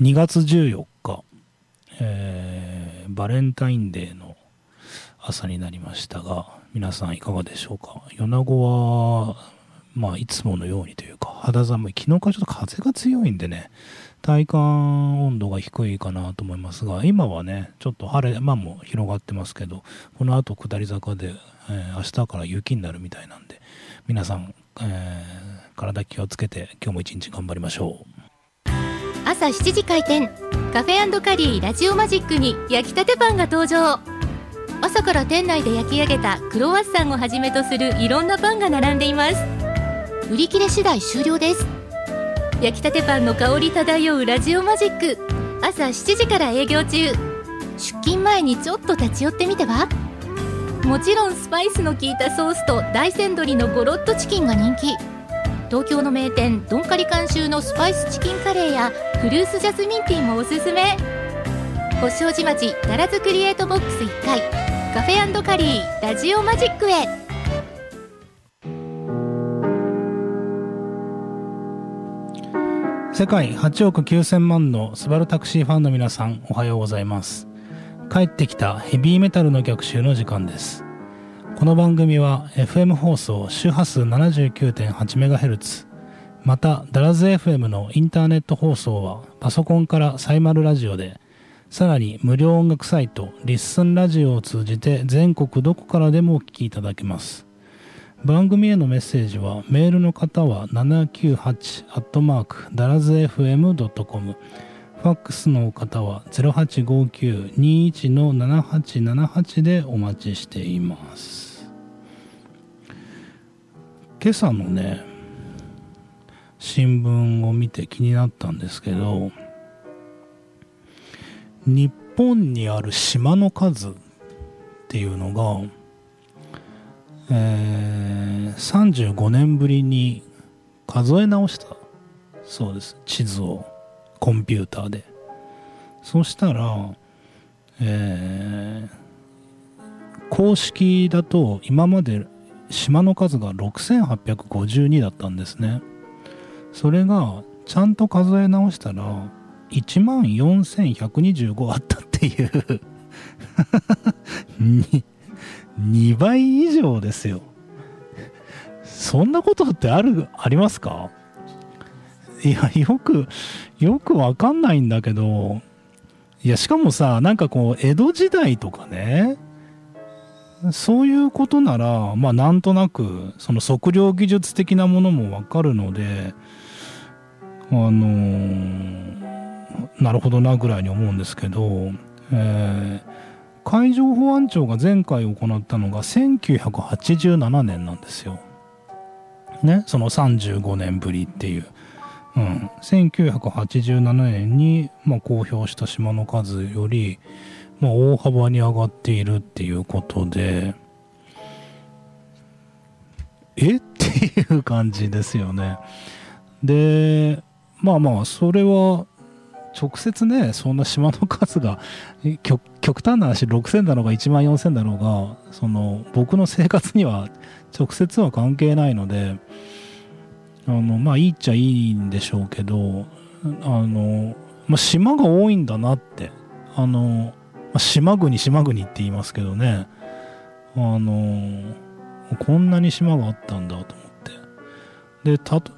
2月14日、えー、バレンタインデーの朝になりましたが、皆さんいかがでしょうか？米子は、まあ、いつものようにというか、肌寒い。昨日からちょっと風が強いんでね、体感温度が低いかなと思いますが、今はね、ちょっと晴れ間も広がってますけど、この後下り坂で、えー、明日から雪になるみたいなんで、皆さん、えー、体気をつけて今日も一日頑張りましょう。朝7時開店。カフェカリーラジオマジックに焼きたてパンが登場。朝から店内で焼き上げたクロワッサンをはじめとするいろんなパンが並んでいます。売り切れ次第終了です。焼きたてパンの香り漂うラジオマジック。朝7時から営業中。出勤前にちょっと立ち寄ってみては？もちろんスパイスの効いたソースと大山鶏のゴロッとチキンが人気。東京の名店ドンカリ監修のスパイスチキンカレーやフルーツジャスミンティーもおすすめ。星王子町奈良津クリエイトボックス1階カフェカリーラジオマジックへ。世界8億9000万のスバルタクシーファンの皆さんおはようございます。帰ってきたヘビーメタルの逆襲の時間です。この番組は FM 放送周波数 79.8MHz またダラズ FM のインターネット放送はパソコンからサイマルラジオでさらに無料音楽サイトリッスンラジオを通じて全国どこからでもお聴きいただけます番組へのメッセージはメールの方は798ダラズ FM.com ファックスの方は0859-21-7878でお待ちしています。今朝のね新聞を見て気になったんですけど日本にある島の数っていうのが、えー、35年ぶりに数え直したそうです。地図をコンピューターで。そしたら、えー、公式だと今まで島の数が6852だったんですね。それがちゃんと数え直したら1万4125あったっていう。2, 倍以上ですよ。そんなことってあるありますか？いやよくよくわかんないんだけど。いやしかもさなんかこう江戸時代とかね。そういうことなら、まあなんとなく、その測量技術的なものもわかるので、あのー、なるほどなぐらいに思うんですけど、えー、海上保安庁が前回行ったのが1987年なんですよ。ね、その35年ぶりっていう。うん、1987年に、まあ、公表した島の数より、まあ、大幅に上がっているっていうことで、え？っていう感じですよね。で、まあまあ、それは、直接ね、そんな島の数が、極端な話、6000だろうが1万4000だろうが、その、僕の生活には直接は関係ないので、あの、まあ、いいっちゃいいんでしょうけど、あの、まあ、島が多いんだなって、あの、あ、島国島国って言いますけどね、あのー、こんなに島があったんだと思って。で、たと、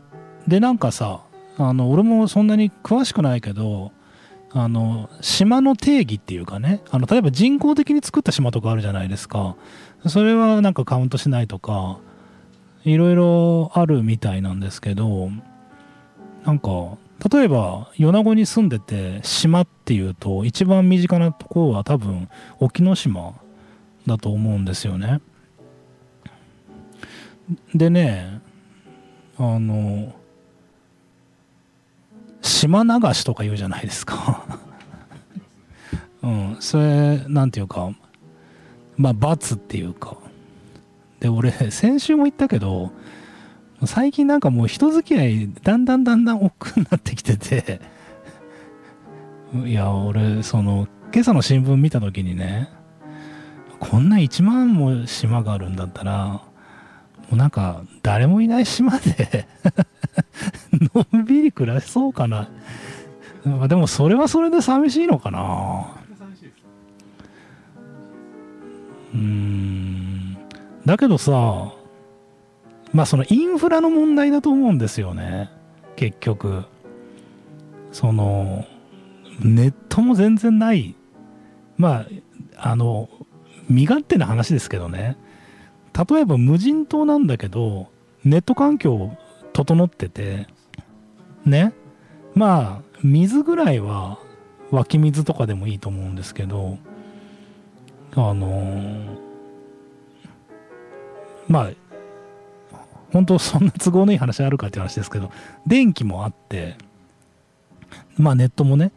で、なんかさ、あの、俺もそんなに詳しくないけど、あの、島の定義っていうかね、あの、例えば人工的に作った島とかあるじゃないですか。それはなんかカウントしないとか、いろいろあるみたいなんですけど、なんか、例えば米子に住んでて島っていうと一番身近なところは多分沖ノ島だと思うんですよね。でねあの島流しとか言うじゃないですか。うんそれなんていうかまあ罰っていうか。で俺先週も言ったけど最近なんかもう人付き合いだんだんだんだん億劫になってきてて。いや俺その今朝の新聞見た時にねこんな1万も島があるんだったらもうなんか誰もいない島で のんびり暮らしそうかな。まあでもそれはそれで寂しいのかな。うーん。だけどさまあそのインフラの問題だと思うんですよね。結局。そのネットも全然ない。まああの身勝手な話ですけどね。例えば無人島なんだけどネット環境整っててね。まあ水ぐらいは湧き水とかでもいいと思うんですけどあのまあ本当そんな都合のいい話あるかって話ですけど電気もあってまあネットもね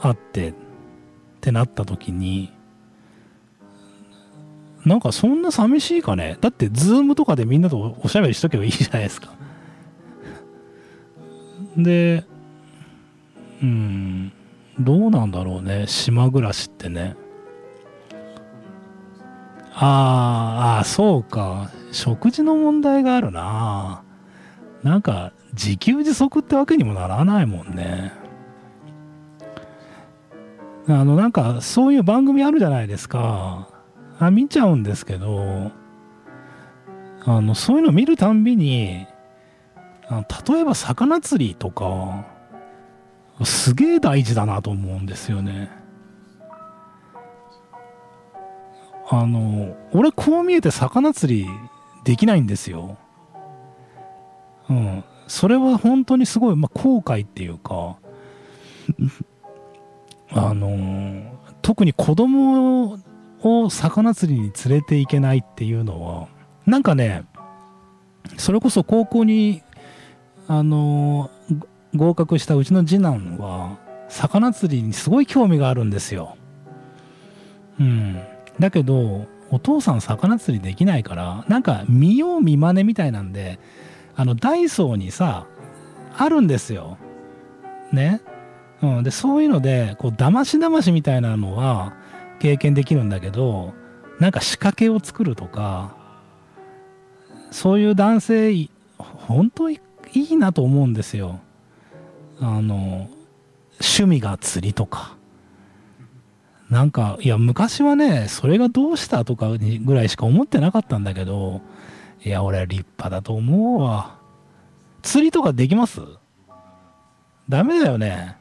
あってってなった時になんかそんな寂しいかね？だってズームとかでみんなとおしゃべりしとけばいいじゃないですか。でうんどうなんだろうね？島暮らしってね。ああそうか。食事の問題があるな。なんか自給自足ってわけにもならないもんね。あのなんかそういう番組あるじゃないですか。あ見ちゃうんですけど。あのそういうの見るたんびにあ例えば魚釣りとかすげえ大事だなと思うんですよね。あの俺こう見えて魚釣りできないんですよ。うん。それは本当にすごい、まあ、後悔っていうか。あの特に子供を魚釣りに連れて行けないっていうのはなんかねそれこそ高校にあの合格したうちの次男は魚釣りにすごい興味があるんですよ。うん。だけどお父さん魚釣りできないからなんか見よう見まねみたいなんであのダイソーにさあるんですよ。ね。うん、でそういうのでこうだましだましみたいなのは経験できるんだけどなんか仕掛けを作るとかそういう男性本当いいなと思うんですよ。あの趣味が釣りとか。なんかいや昔はねそれがどうしたとかにぐらいしか思ってなかったんだけどいや俺は立派だと思うわ釣りとかできます？ダメだよね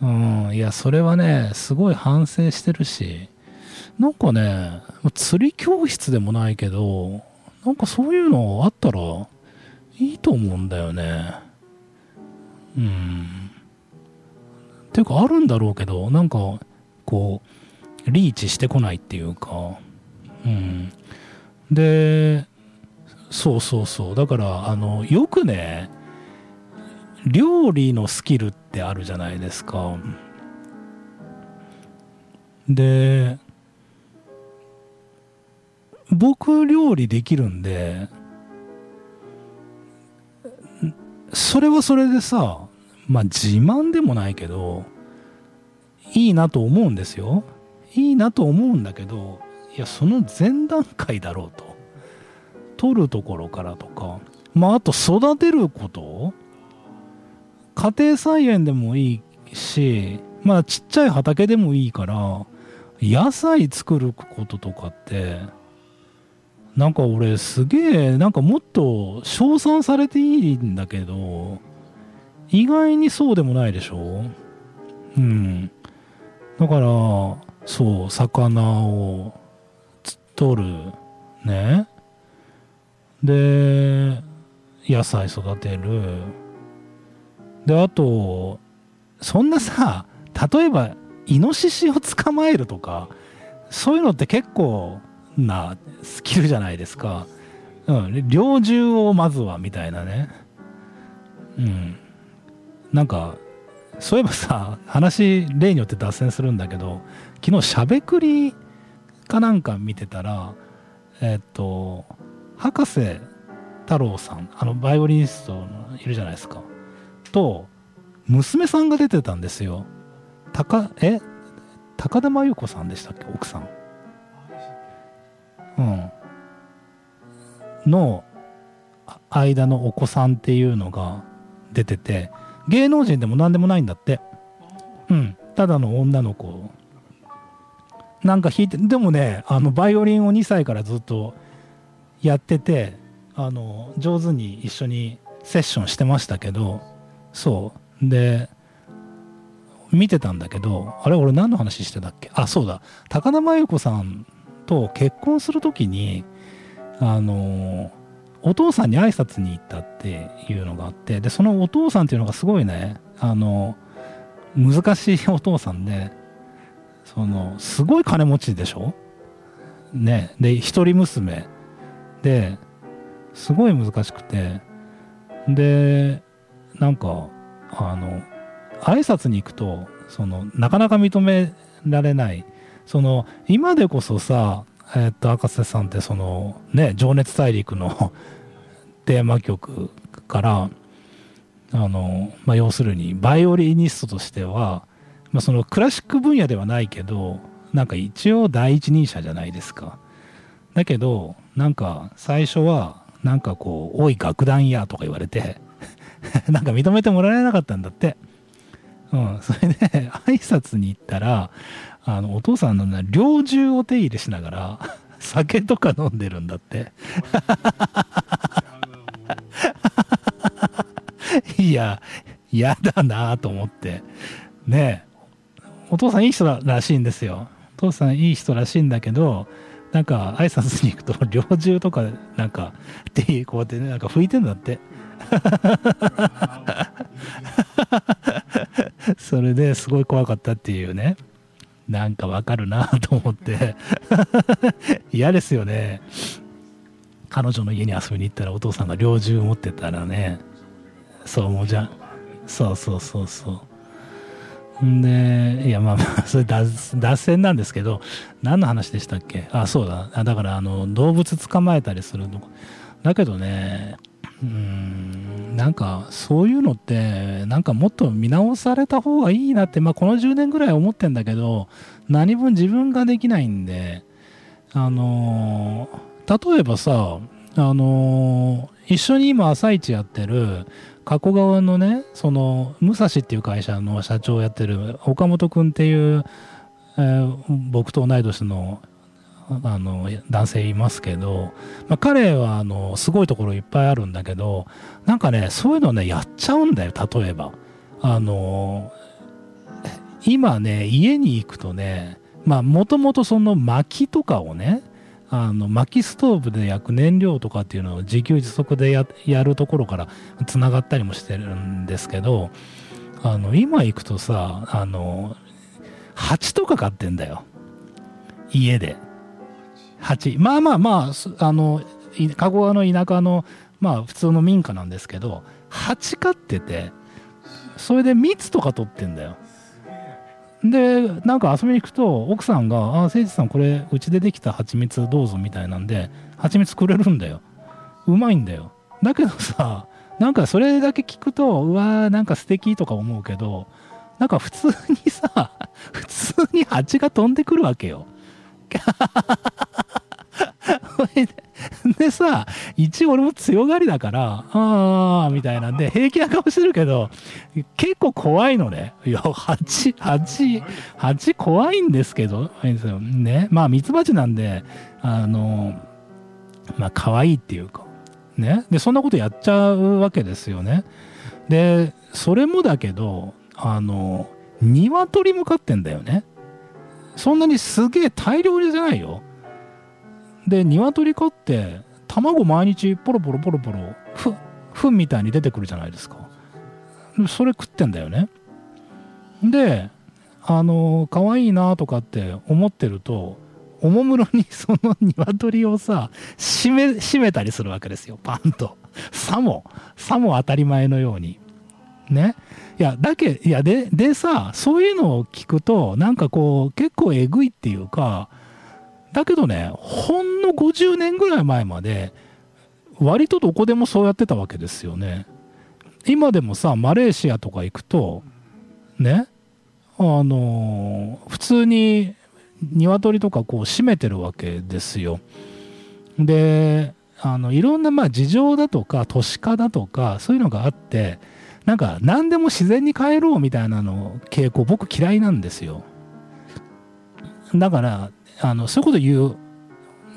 うん、いや、それはね、すごい反省してるし、なんかね、釣り教室でもないけど、なんかそういうのあったらいいと思うんだよね。うん。ていうか、あるんだろうけど、なんか、こう、リーチしてこないっていうか、うん。で、そうそうそう。だから、あの、よくね、料理のスキルってあるじゃないですか。で、僕料理できるんで、それはそれでさ、まあ自慢でもないけど、いいなと思うんですよ。いいなと思うんだけど、いや、その前段階だろうと。取るところからとか、まああと育てること家庭菜園でもいいし、まあちっちゃい畑でもいいから、野菜作ることとかって、なんか俺すげえ、なんかもっと称賛されていいんだけど、意外にそうでもないでしょうん。だから、そう、魚を取る。ね。で、野菜育てる。で、あと、そんなさ、例えば、イノシシを捕まえるとか、そういうのって結構なスキルじゃないですか。うん、猟銃をまずは、みたいなね。うん。なんか、そういえばさ、話、例によって脱線するんだけど、昨日しゃべくりかなんか見てたら、えっと、博士太郎さん、あの、バイオリニストいるじゃないですか。と、娘さんが出てたんですよ。高、え？高田真由子さんでしたっけ？奥さん。うん。の間のお子さんっていうのが出てて、芸能人でも何でもないんだって。うん。ただの女の子。なんか弾いてでもねあのバイオリンを2歳からずっとやっててあの上手に一緒にセッションしてましたけどそう。で見てたんだけどあれ俺何の話してたっけ？あそうだ。高田真由子さんと結婚する時にあのお父さんに挨拶に行ったっていうのがあってでそのお父さんっていうのがすごいねあの難しいお父さんでそのすごい金持ちでしょ？ねで一人娘。ですごい難しくてでなんかあの挨拶に行くとそのなかなか認められない。その今でこそさえっと赤瀬さんってそのね「情熱大陸」の テーマ曲からあの、まあ、要するにバイオリニストとしては、まあ、そのクラシック分野ではないけどなんか一応第一人者じゃないですか。だけどなんか最初はなんかこう「おい楽団や」とか言われて なんか認めてもらえなかったんだって。うんそれで挨拶に行ったらあのお父さんの猟銃を手入れしながら 酒とか飲んでるんだって。いや嫌だなと思って。ねお父さんいい人らしいんですよ。お父さんいい人らしいんだけどなんか挨拶に行くと 猟銃とかなんか手こうやってねなんか拭いてんだって。それですごい怖かったっていうね。なんかわかるなと思って。嫌ですよね。彼女の家に遊びに行ったらお父さんが猟銃持ってたらね。そうもうじゃんそうそうそうそう。んでいやまあまあそれ脱脱線なんですけど何の話でしたっけ？あそうだ。だからあの動物捕まえたりするの。だけどねうん。なんかそういうのってなんかもっと見直された方がいいなって、まあ、この10年ぐらい思ってんだけど何分自分ができないんであの例えばさあの一緒に今朝市やってる加古川のねその武蔵っていう会社の社長をやってる岡本君っていう、えー、僕と同い年のあの男性いますけど、まあ、彼はあのすごいところいっぱいあるんだけどなんかねそういうのねやっちゃうんだよ例えば。あの今ね家に行くとねまあもともとその薪とかをねあの薪ストーブで焼く燃料とかっていうのを自給自足でやるところからつながったりもしてるんですけどあの今行くとさあの蜂とか飼ってんだよ。家で。まあまあまああの加古川の田舎のまあ普通の民家なんですけど蜂飼っててそれで蜜とか取ってんだよ。でなんか遊びに行くと奥さんが「あ誠司さんこれうちでできた蜂蜜どうぞ」みたいなんで蜂蜜くれるんだよ。うまいんだよ。だけどさなんかそれだけ聞くとうわーなんか素敵とか思うけどなんか普通にさ普通に蜂が飛んでくるわけよ。でさ、一応俺も強がりだから、ああ、みたいなんで、平気な顔してるけど、結構怖いのね。いや、蜂、蜂、蜂怖いんですけど、ね。まあ、ミツバチなんで、あの、まあ、可愛いっていうか、ね。で、そんなことやっちゃうわけですよね。で、それもだけど、あの、鶏も飼ってんだよね。そんなにすげえ大量じゃないよ。で鶏飼って卵毎日ポロポロポロポロふ糞みたいに出てくるじゃないですか。それ食ってんだよね。であの可愛いなとかって思ってるとおもむろに その鶏をさ閉め閉めたりするわけですよ。パンと。さもさも当たり前のように。ねいやだけいやででさそういうのを聞くとなんかこう結構えぐいっていうかだけどね、ほんの50年ぐらい前まで、割とどこでもそうやってたわけですよね。今でもさ、マレーシアとか行くと、ね、あのー、普通に鶏とかこう閉めてるわけですよ。で、あのいろんなまあ事情だとか都市化だとかそういうのがあってなんか何でも自然に変えろみたいなの傾向僕嫌いなんですよ。だからあのそういうこと言う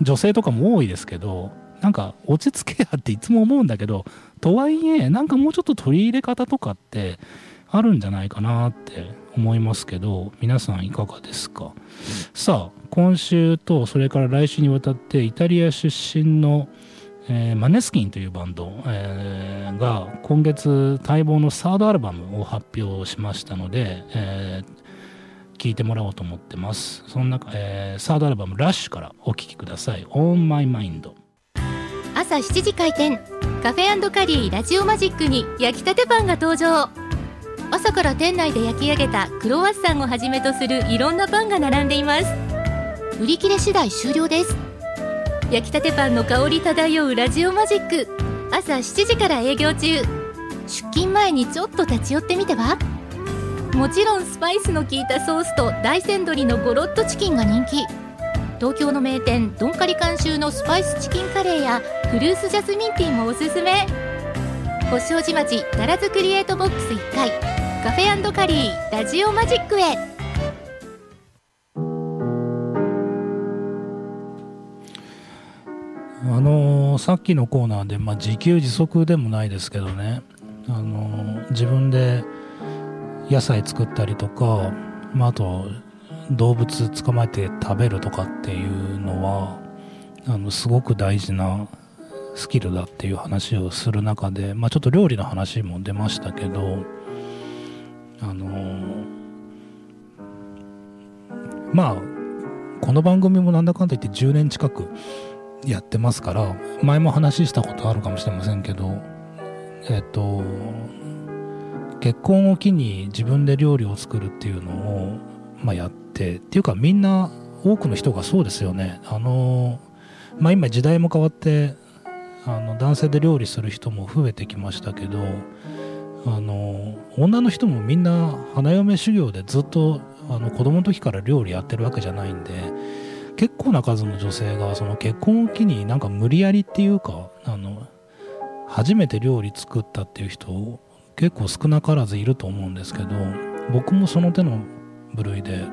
女性とかも多いですけどなんか落ち着けやっていつも思うんだけどとはいえなんかもうちょっと取り入れ方とかってあるんじゃないかなって思いますけど皆さんいかがですか、さあ今週とそれから来週にわたってイタリア出身の、えーマネスキンというバンド、えーが今月待望のサードアルバムを発表しましたので、えー聞いてもらおうと思ってます。その中、えーサードアルバム「ラッシュからお聴きください「On My Mind」朝7時開店。カフェカリーラジオマジックに焼きたてパンが登場。朝から店内で焼き上げたクロワッサンをはじめとするいろんなパンが並んでいます。売り切れ次第終了です。焼きたてパンの香り漂うラジオマジック。朝7時から営業中。出勤前にちょっと立ち寄ってみては？もちろんスパイスの効いたソースと大山鶏のゴロッとチキンが人気。東京の名店ドンカリ監修のスパイスチキンカレーやフルーツジャスミンティーもおすすめ。星王子町奈良津クリエイトボックス1階。カフェカリーラジオマジックへ。あのーさっきのコーナーで、まあ、自給自足でもないですけどね、あのー自分で野菜作ったりとか、まあ、あと動物捕まえて食べるとかっていうのはあのすごく大事なスキルだっていう話をする中で、まあ、ちょっと料理の話も出ましたけどあのーまあこの番組もなんだかんだ言って10年近くやってますから前も話したことあるかもしれませんけどえっ、と結婚を機に自分で料理を作るっていうのを、まあ、やってっていうかみんな多くの人がそうですよね。あのまあ今時代も変わってあの男性で料理する人も増えてきましたけどあの女の人もみんな花嫁修行でずっとあの子供の時から料理やってるわけじゃないんで結構な数の女性がその結婚を機になんか無理やりっていうかあの初めて料理作ったっていう人結構少なからずいると思うんですけど僕もその手の部類で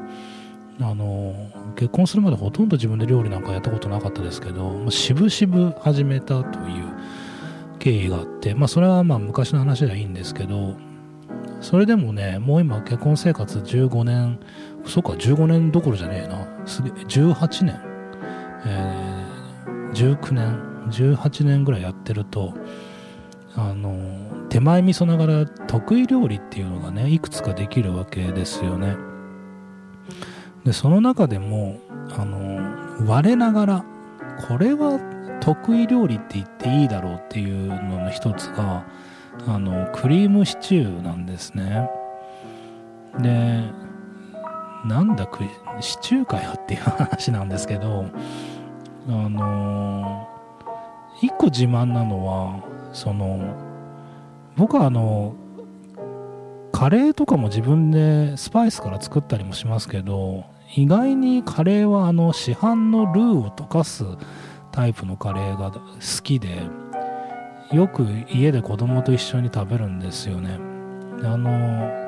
あの結婚するまでほとんど自分で料理なんかやったことなかったですけど渋々始めたという経緯があってまあそれはまあ昔の話ではいいんですけどそれでもねもう今結婚生活15年そっか15年どころじゃねえな。すげえ18年、えー19年。18年ぐらいやってるとあの手前味噌ながら得意料理っていうのがねいくつかできるわけですよね。でその中でもあの我ながらこれは得意料理って言っていいだろうっていうのの一つがあのクリームシチューなんですね。でなんだクリシチューかよっていう話なんですけどあの一個自慢なのはその僕はあのカレーとかも自分でスパイスから作ったりもしますけど意外にカレーはあの市販のルーを溶かすタイプのカレーが好きでよく家で子供と一緒に食べるんですよね。あの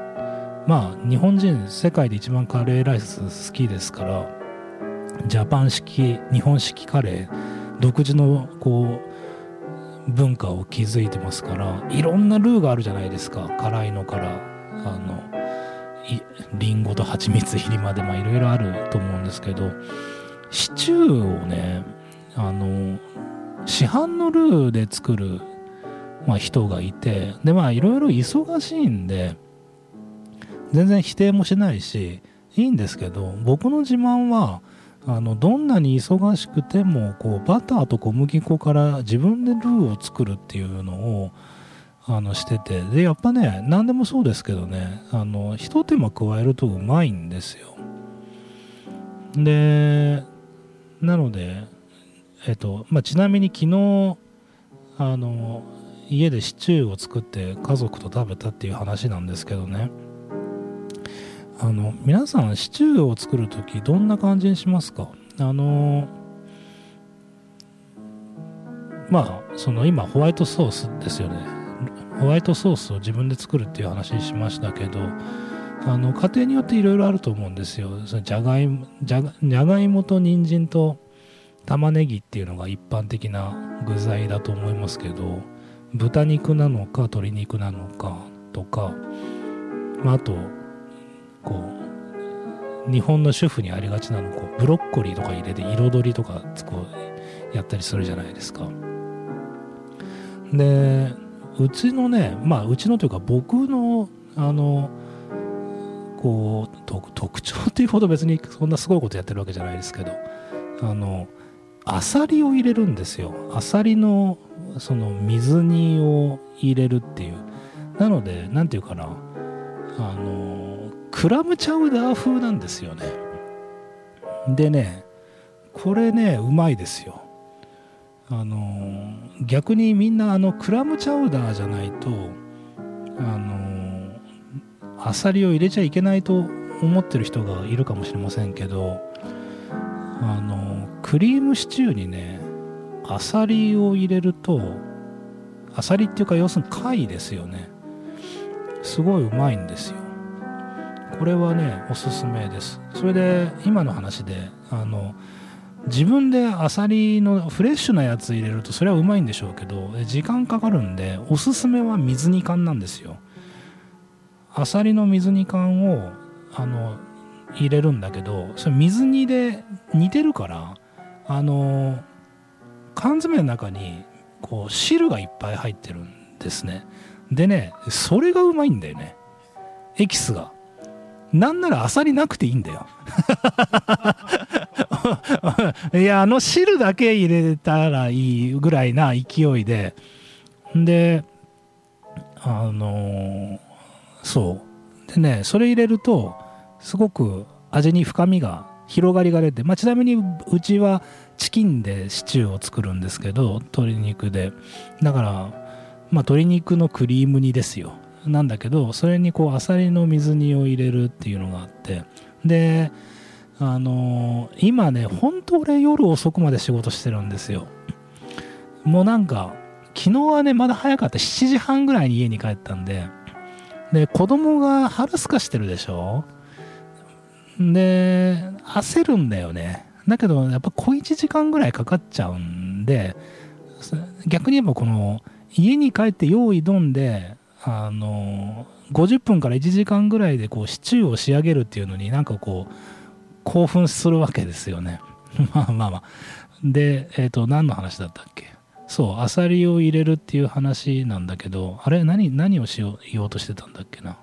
まあ日本人世界で一番カレーライス好きですからジャパン式日本式カレー独自のこう文化を築いてますからいろんなルーがあるじゃないですか。辛いのからあのいリンゴと蜂蜜入りまでまあいろいろあると思うんですけどシチューをねあの市販のルーで作る、まあ、人がいてでまあいろいろ忙しいんで全然否定もしないしいいんですけど僕の自慢はあのどんなに忙しくてもこうバターと小麦粉から自分でルーを作るっていうのをあのしててでやっぱね何でもそうですけどねあのひと手間加えるとうまいんですよ。でなのでえっとまあちなみに昨日あの家でシチューを作って家族と食べたっていう話なんですけどね。あの皆さんシチューを作る時どんな感じにしますか？あのまあその今ホワイトソースですよね。ホワイトソースを自分で作るっていう話しましたけどあの家庭によっていろいろあると思うんですよ。そのじゃがいもじゃがじゃがいもと人参と玉ねぎっていうのが一般的な具材だと思いますけど豚肉なのか鶏肉なのかとか、まあ、あとこう日本の主婦にありがちなのこうブロッコリーとか入れて彩りとかこうやったりするじゃないですか。でうちのねまあうちのというか僕のあのこう特徴っていうほど別にそんなすごいことやってるわけじゃないですけどあのアサリを入れるんですよ。アサリのその水煮を入れるっていう。なので何て言うかなあのクラムチャウダー風なんですよね。でねこれねうまいですよ。あの逆にみんなあのクラムチャウダーじゃないとあのアサリを入れちゃいけないと思ってる人がいるかもしれませんけどあのクリームシチューにねアサリを入れるとアサリっていうか要するに貝ですよね。すごいうまいんですよ。これはねおすすめです。それで今の話であの自分でアサリのフレッシュなやつ入れるとそれはうまいんでしょうけど時間かかるんでおすすめは水煮缶なんですよ。アサリの水煮缶をあの入れるんだけどそれ水煮で煮てるからあの缶詰の中にこう汁がいっぱい入ってるんですね。でねそれがうまいんだよね。エキスが。なんならアサリなくていいんだよ。いやあの汁だけ入れたらいいぐらいな勢いで。であのそう。でねそれ入れるとすごく味に深みが広がりが出て、まあ、ちなみにうちはチキンでシチューを作るんですけど鶏肉で。だから、まあ、鶏肉のクリーム煮ですよ。なんだけどそれにこうアサリの水煮を入れるっていうのがあってであのー、今ね本当俺夜遅くまで仕事してるんですよ。もうなんか昨日はねまだ早かった。7時半ぐらいに家に帰ったんでで子供が春すかしてるでしょ？で焦るんだよね。だけどやっぱ小1時間ぐらいかかっちゃうんで逆に言えばこの家に帰って用意どんであの50分から1時間ぐらいでこうシチューを仕上げるっていうのになんかこう興奮するわけですよね。まあまあまあ。でえっ、ー、と何の話だったっけ？そうアサリを入れるっていう話なんだけどあれ何何をしよう言おうとしてたんだっけな？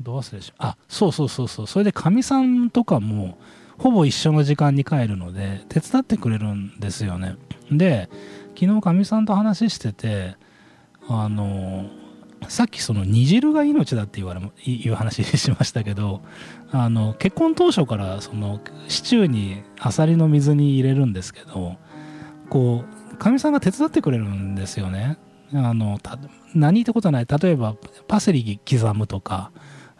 どう忘れしあそうそうそうそう。それでかみさんとかもほぼ一緒の時間に帰るので手伝ってくれるんですよね。で昨日かみさんと話しててあのさっきその煮汁が命だって言われいう話しましたけどあの結婚当初からそのシチューにあさりの水に入れるんですけどこうかみさんが手伝ってくれるんですよね。あの何ってことない。例えばパセリ刻むとか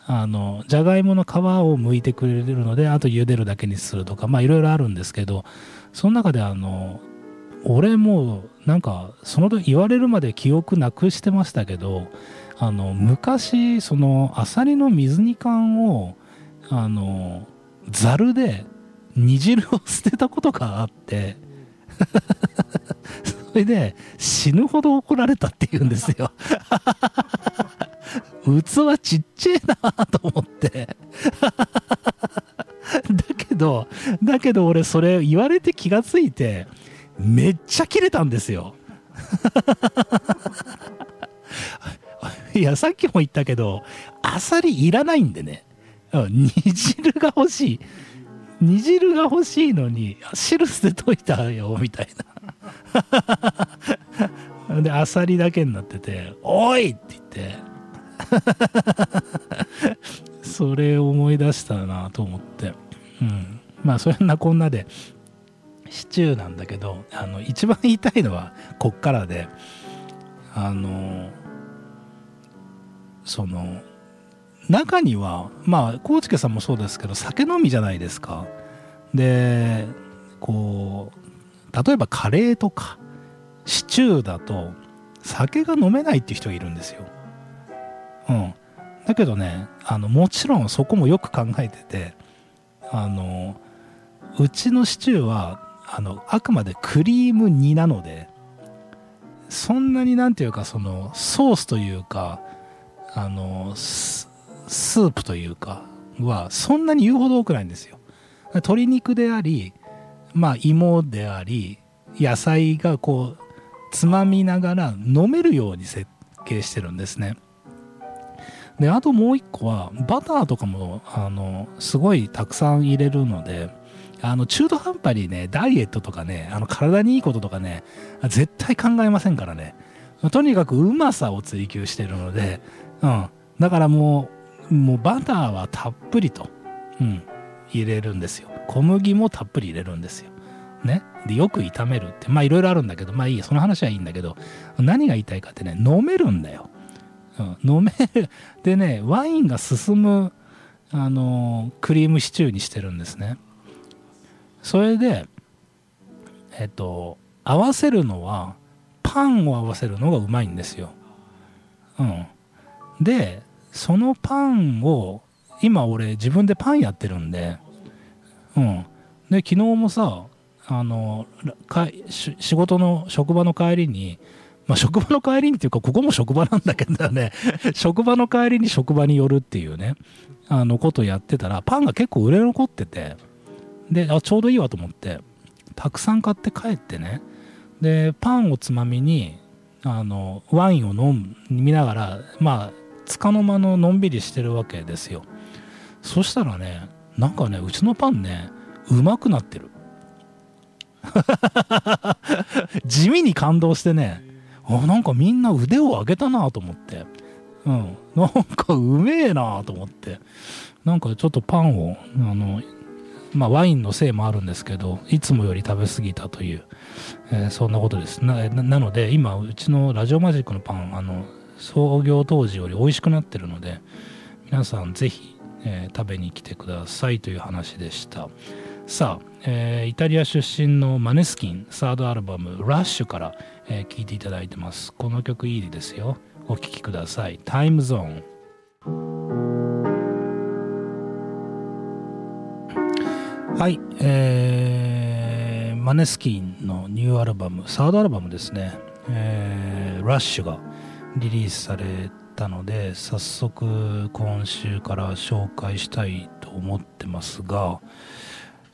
あのじゃがいもの皮を剥いてくれるのであと茹でるだけにするとかまあいろいろあるんですけどその中であの俺もなんかその時言われるまで記憶なくしてましたけどあの昔そのアサリの水煮缶をあのざるで煮汁を捨てたことがあって それで死ぬほど怒られたって言うんですよ。器ちっちゃいなと思って。だけど、だけど俺それ言われて気がついて、めっちゃ切れたんですよ。いや、さっきも言ったけど、アサリいらないんでね。煮汁が欲しい。煮汁が欲しいのに、汁捨てといたよ、みたいな。で、アサリだけになってて、おいって言って、それ思い出したなと思って。うん。まあ、そんなこんなで、シチューなんだけど、あの、一番言いたいのは、こっからで、あの、その、中には、まあ、コウチケさんもそうですけど、酒飲みじゃないですか。で、こう、例えばカレーとか、シチューだと酒が飲めないっていう人がいるんですよ。うん。だけどね、あの、もちろんそこもよく考えてて、あの、うちのシチューは、あの、あくまでクリーム煮なので、そんなになんていうか、その、ソースというか、あの、スープというか、は、そんなに言うほど多くないんですよ。鶏肉であり、まあ、芋であり、野菜がこう、つまみながら飲めるように設計してるんですね。で、あともう一個は、バターとかも、あの、すごいたくさん入れるので、あの、中途半端にね、ダイエットとかね、あの、体にいいこととかね、絶対考えませんからね。とにかくうまさを追求してるので、うん。だからもう、もうバターはたっぷりと、うん、入れるんですよ。小麦もたっぷり入れるんですよ。ね。で、よく炒めるって。まあいろいろあるんだけど、まあいいその話はいいんだけど、何が言いたいかってね、飲めるんだよ。うん、飲める。でね、ワインが進む、あのクリームシチューにしてるんですね。それで、えっと、合わせるのは、パンを合わせるのがうまいんですよ。うん。で、そのパンを、今俺自分でパンやってるんで、うん。で、昨日もさ、あの、仕事の職場の帰りに、まあ、職場の帰りにっていうか、ここも職場なんだけどね、職場の帰りに職場に寄るっていうね、あのことやってたら、パンが結構売れ残ってて、で、あ、ちょうどいいわと思って、たくさん買って帰ってね、で、パンをつまみに、あの、ワインを飲みながら、まあ、つかの間ののんびりしてるわけですよ。そしたらね、なんかね、うちのパンね、うまくなってる。地味に感動してね、あなんかみんな腕を上げたなと思って、うん、なんかうめえなと思って、なんかちょっとパンを、あの、まあ、ワインのせいもあるんですけど、いつもより食べ過ぎたという、えー、そんなことですな。なので、今、うちのラジオマジックのパン、あの、創業当時より美味しくなってるので、皆さんぜひ、えー、食べに来てくださいという話でした。さあ、えー、イタリア出身のマネスキンサードアルバム「ラッシュから、え、聴いていただいてますこの曲いいですよお聴きくださいタイムゾーンはいえー、マネスキンのニューアルバムサードアルバムですね、えー、ラッシュがリリースされたので早速今週から紹介したいと思ってますが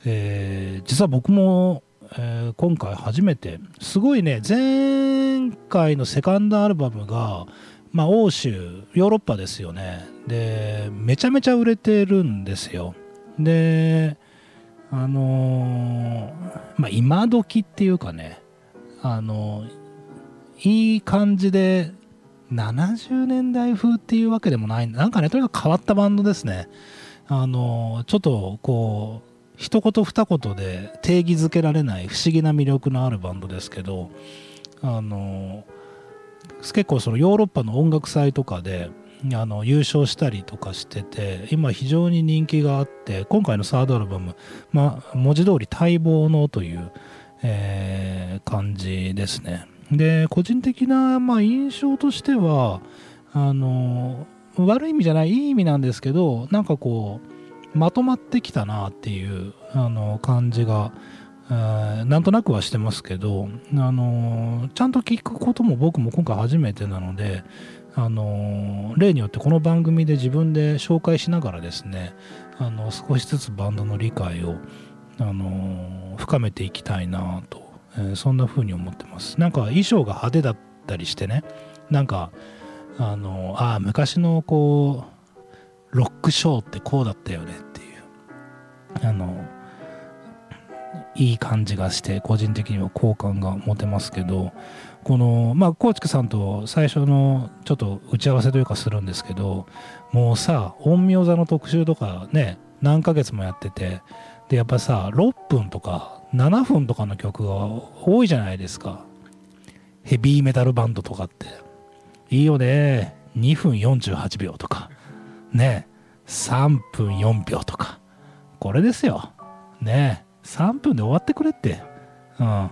えー、実は僕も、えー、今回初めてすごいね前回のセカンドアルバムが、まあ、欧州ヨーロッパですよね。でめちゃめちゃ売れてるんですよ。であのー、まあ今時っていうかねあのいい感じで70年代風っていうわけでもないなんかねとにかく変わったバンドですね。あのちょっとこう一言二言で定義づけられない不思議な魅力のあるバンドですけどあの結構そのヨーロッパの音楽祭とかであの優勝したりとかしてて今非常に人気があって今回のサードアルバム、まあ、文字通り待望のという、えー、感じですね。で個人的な、まあ、印象としてはあの悪い意味じゃないいい意味なんですけどなんかこうまとまってきたなっていうあの感じが、えー、なんとなくはしてますけど、あのちゃんと聞くことも僕も今回初めてなので、あの例によってこの番組で自分で紹介しながらですねあの少しずつバンドの理解を、あの深めていきたいなと、えー、そんな風に思ってます。なんか衣装が派手だったりしてねなんかあのあ昔のこうロックショーってこうだったよねっていうあのいい感じがして個人的には好感が持てますけどこのまあ高知さんと最初のちょっと打ち合わせというかするんですけどもうさ陰陽座の特集とかね何ヶ月もやっててでやっぱさ6分とか7分とかの曲が多いじゃないですか。ヘビーメタルバンドとかって。いいよね。2分48秒とか。ね。3分4秒とか。これですよ。ね。3分で終わってくれって。うん。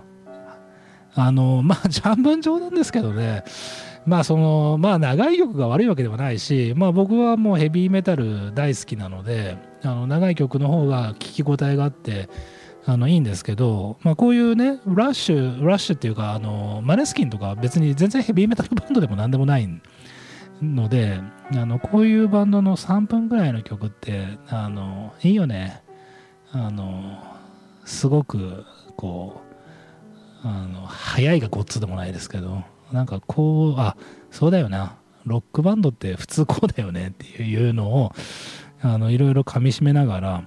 あの まあ半分冗談ですけどね。まあそのまあ長い曲が悪いわけではないしまあ僕はもうヘビーメタル大好きなのであの長い曲の方が聞き応えがあってあのいいんですけど、まあ、こういうねラッシュラッシュっていうかあのマネスキンとか別に全然ヘビーメタルバンドでも何でもないのであのこういうバンドの3分ぐらいの曲ってあのいいよね。あのすごくこうあの速いがごっつでもないですけどなんかこうあそうだよな。ロックバンドって普通こうだよねっていうのをあのいろいろかみしめながら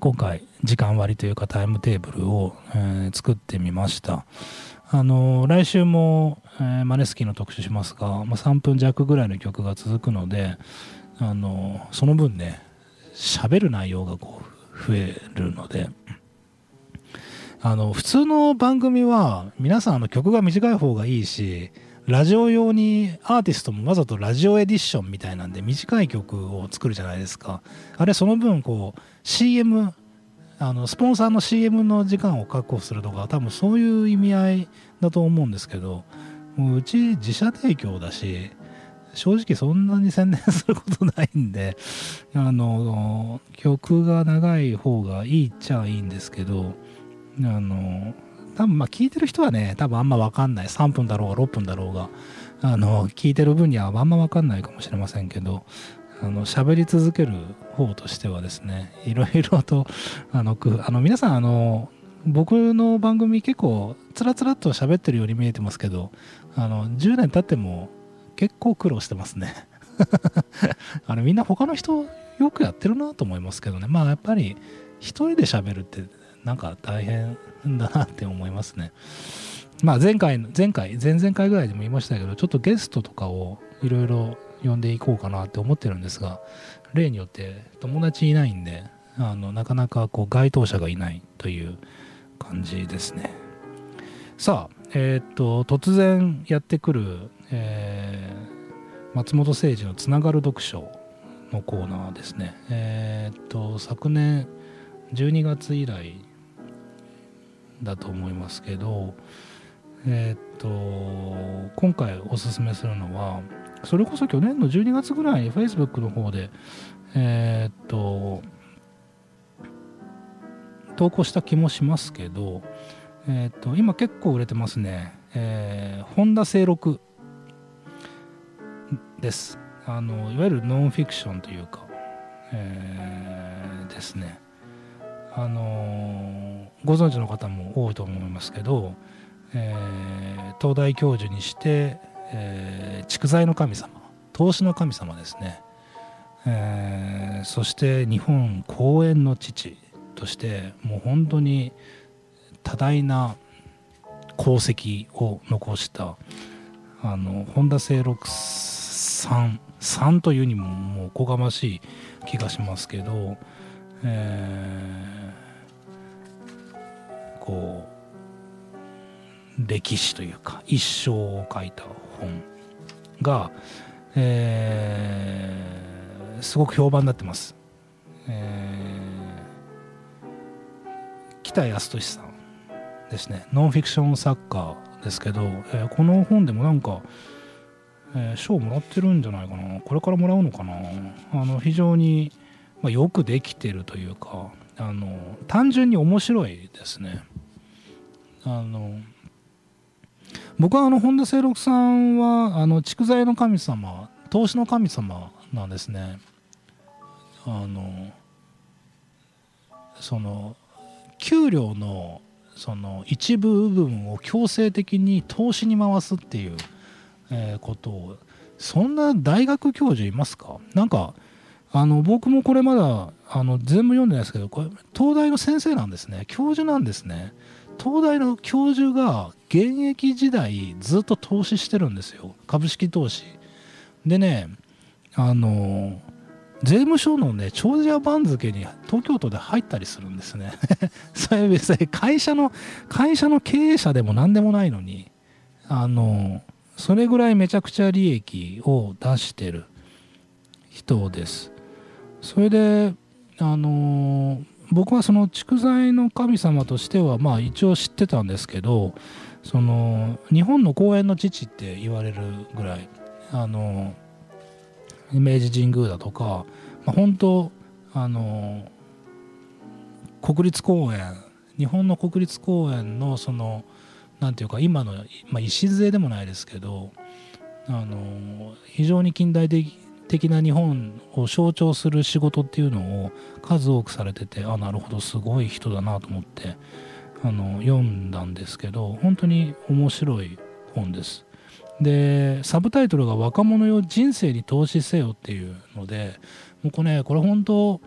今回時間割というかタイムテーブルを、えー、作ってみました。あの来週も、えー、マネスキーの特集しますが、まあ、3分弱ぐらいの曲が続くのであのその分ね喋る内容がこう増えるのであの普通の番組は皆さんあの曲が短い方がいいしラジオ用にアーティストもわざとラジオエディションみたいなんで短い曲を作るじゃないですか。あれその分こう CM あのスポンサーの CM の時間を確保するとか多分そういう意味合いだと思うんですけどもううち自社提供だし正直そんなに宣伝することないんであの曲が長い方がいいっちゃいいんですけどあの多分まあ聞いてる人はね多分あんま分かんない。3分だろうが6分だろうがあの聞いてる分にはあんま分かんないかもしれませんけどあの喋り続ける方としてはですねいろいろとあのあの皆さんあの僕の番組結構つらつらっと喋ってるように見えてますけどあの10年経っても結構苦労してますね。あのみんな他の人よくやってるなと思いますけどね。まあやっぱり一人で喋るってなんか大変だなって思いますね。まあ前回、前回、前々回ぐらいでも言いましたけど、ちょっとゲストとかをいろいろ呼んでいこうかなって思ってるんですが、例によって友達いないんで、あのなかなかこう該当者がいないという感じですね。さあ、えー、っと、突然やってくる、えー、松本清治のつながる読書のコーナーですね。えー、っと、昨年12月以来だと思いますけど、えー、っと今回おすすめするのはそれこそ去年の12月ぐらいに Facebook の方でえー、っと投稿した気もしますけど、えー、っと今結構売れてますね、えー、本田清六です。あのいわゆるノンフィクションというか、えー、ですね。あのご存知の方も多いと思いますけど、えー、東大教授にして、えー、蓄財の神様投資の神様ですね、えー、そして日本公園の父としてもう本当に多大な功績を残したあの本田清六さんさんというにももうおこがましい気がしますけど、えー、こう歴史というか一生を書いた本が、えー、すごく評判になってます。えー、北安俊さんですね。ノンフィクション作家ですけど、えー、この本でもなんかえー、賞もらってるんじゃないかな。これからもらうのかな。あの非常に、まあ、よくできてるというかあの単純に面白いですね。あの僕はあの本田清六さんはあの蓄財の神様投資の神様なんですね。あのその給料のその一部分を強制的に投資に回すっていう、えー、ことをそんな大学教授いますか？なんかあの僕もこれまだあの全部読んでないですけどこれ東大の先生なんですね。教授なんですね。東大の教授が現役時代ずっと投資してるんですよ。株式投資。でねあの税務署のね長者番付に東京都で入ったりするんですね。それ別に会社の会社の経営者でも何でもないのにあのそれぐらいめちゃくちゃ利益を出してる人です。それであの僕はその蓄財の神様としてはまあ一応知ってたんですけどその日本の公園の父って言われるぐらいあの明治神宮だとか、まあ、本当あの国立公園日本の国立公園のその何ていうか今の、まあ、礎でもないですけどあの非常に近代的的な日本を象徴する仕事っていうのを数多くされててあなるほどすごい人だなと思ってあの読んだんですけど本当に面白い本です。でサブタイトルが「若者よ人生に投資せよ」っていうのでもうこれねこれ本当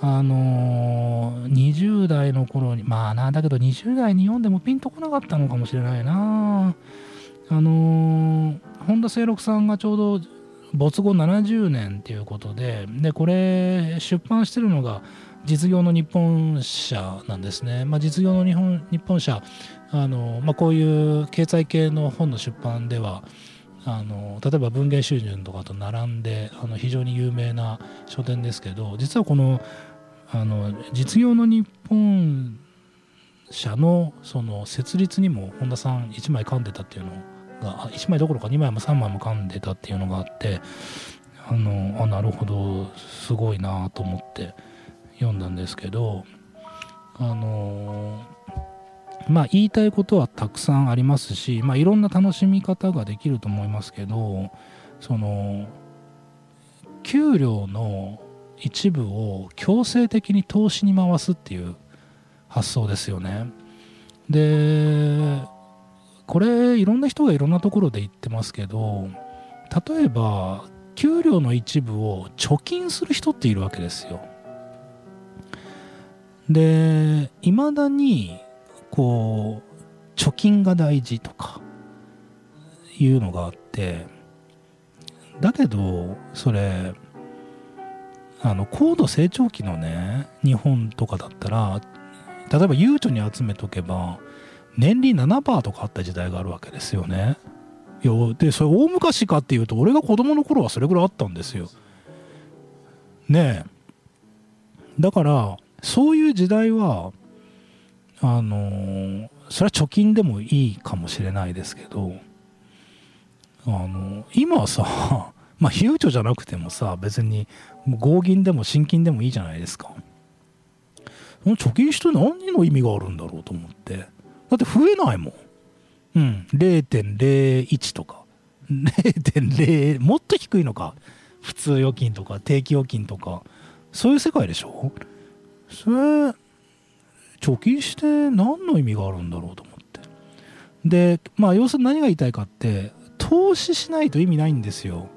あのー、20代の頃にまあなんだけど20代に読んでもピンとこなかったのかもしれないな。あのー、本田清六さんがちょうど没後70年っていうことででこれ出版してるのが実業の日本社なんですね、まあ、実業の日本日本社あの、まあ、こういう経済系の本の出版ではあの例えば文芸収入とかと並んであの非常に有名な書店ですけど実はこのあの実業の日本社のその設立にも本田さん1枚噛んでたっていうのが1枚どころか2枚も3枚も噛んでたっていうのがあってあのあなるほどすごいなと思って読んだんですけどあのまあ言いたいことはたくさんありますし、まあ、いろんな楽しみ方ができると思いますけどその給料の一部を強制的に投資に回すっていう発想ですよね。でこれいろんな人がいろんなところで言ってますけど例えば給料の一部を貯金する人っているわけですよ。でいまだにこう貯金が大事とかいうのがあってだけどそれあの高度成長期のね日本とかだったら例えば悠長に集めとけば年利7%とかあった時代があるわけですよね。いやでそれ大昔かっていうと俺が子供の頃はそれぐらいあったんですよ。ねえだからそういう時代はあの、それは貯金でもいいかもしれないですけどあの今はさ まあ悠長じゃなくてもさ別に合銀でも新金でもいいじゃないですかその貯金して何の意味があるんだろうと思ってだって増えないもん。うん。0.01とか。0.0もっと低いのか。普通預金とか定期預金とか。そういう世界でしょ？それ貯金して何の意味があるんだろうと思って。でまあ要するに何が言いたいかって投資しないと意味ないんですよ。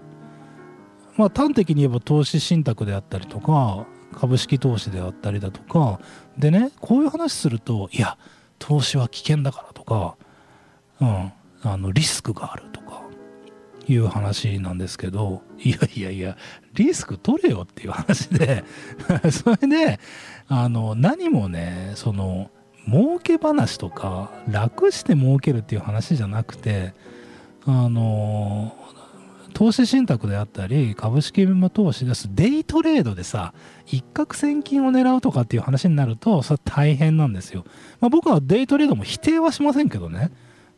まあ端的に言えば投資信託であったりとか株式投資であったりだとか。でねこういう話するといや投資は危険だからとか、うん、あのリスクがあるとかいう話なんですけどいやいやいやリスク取れよっていう話で それであの何もねその儲け話とか楽して儲けるっていう話じゃなくてあの投資信託であったり株式投資です。デイトレードでさ一攫千金を狙うとかっていう話になるとそれ大変なんですよ、まあ、僕はデイトレードも否定はしませんけどね。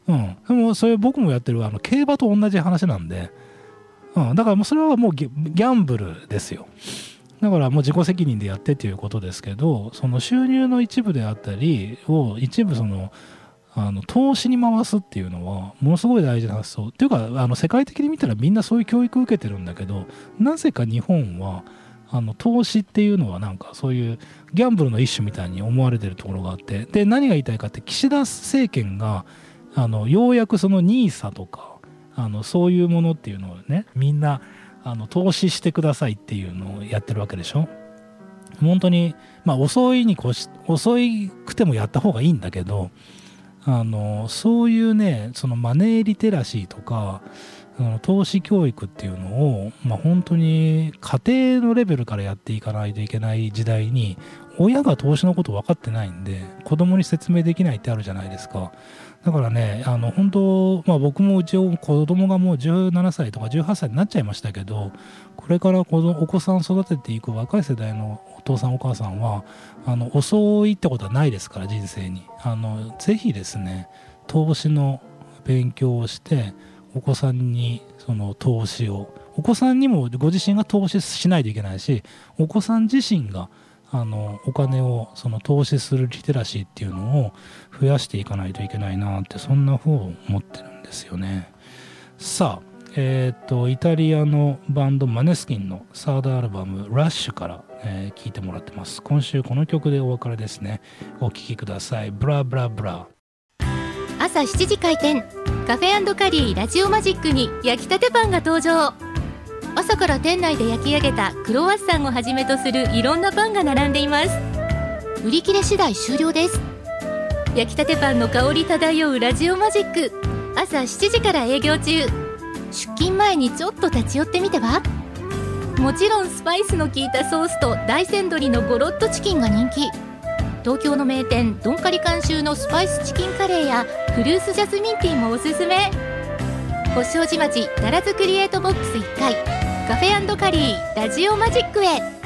うん。でもそれ僕もやってるあの競馬と同じ話なんで、うん、だからもうそれはもうギャンブルですよ。だからもう自己責任でやってっていうことですけどその収入の一部であったりを一部そのあの投資に回すっていうのはものすごい大事な発想。っていうかあの世界的に見たらみんなそういう教育受けてるんだけどなぜか日本はあの投資っていうのはなんかそういうギャンブルの一種みたいに思われてるところがあってで何が言いたいかって岸田政権があのようやくその NISA とかあのそういうものっていうのをねみんなあの投資してくださいっていうのをやってるわけでしょ。本当にまあ遅いに越し遅いくてもやった方がいいんだけどあのそういうねそのマネーリテラシーとか投資教育っていうのを、まあ、本当に家庭のレベルからやっていかないといけない時代に親が投資のこと分かってないんで子供に説明できないってあるじゃないですか。だからね、あの本当、まあ、僕もうち子供がもう17歳とか18歳になっちゃいましたけど、これから子お子さんを育てていく若い世代のお父さん、お母さんは、あの遅いってことはないですから、人生に。あのぜひですね、投資の勉強をしてお子さんにその投資をお子さんにもご自身が投資しないといけないしお子さん自身があのお金をその投資するリテラシーっていうのを増やしていかないといけないなってそんな風を思ってるんですよね。さあえっ、ー、とイタリアのバンドマネスキンのサードアルバム「ラッシュからえー、いてもらってます。今週この曲でお別れですね。お聴きください。ブラブラブラ。朝7時開店。カフェカリーラジオマジックに焼きたてパンが登場。朝から店内で焼き上げたクロワッサンをはじめとするいろんなパンが並んでいます。売り切れ次第終了です。焼きたてパンの香り漂うラジオマジック。朝7時から営業中。出勤前にちょっと立ち寄ってみては？もちろんスパイスの効いたソースと大山鶏のゴロッとチキンが人気。東京の名店ドンカリ監修のスパイスチキンカレーやフルーツジャスミンティーもおすすめ。星王子町奈良津クリエイトボックス1階カフェカリーラジオマジックへ。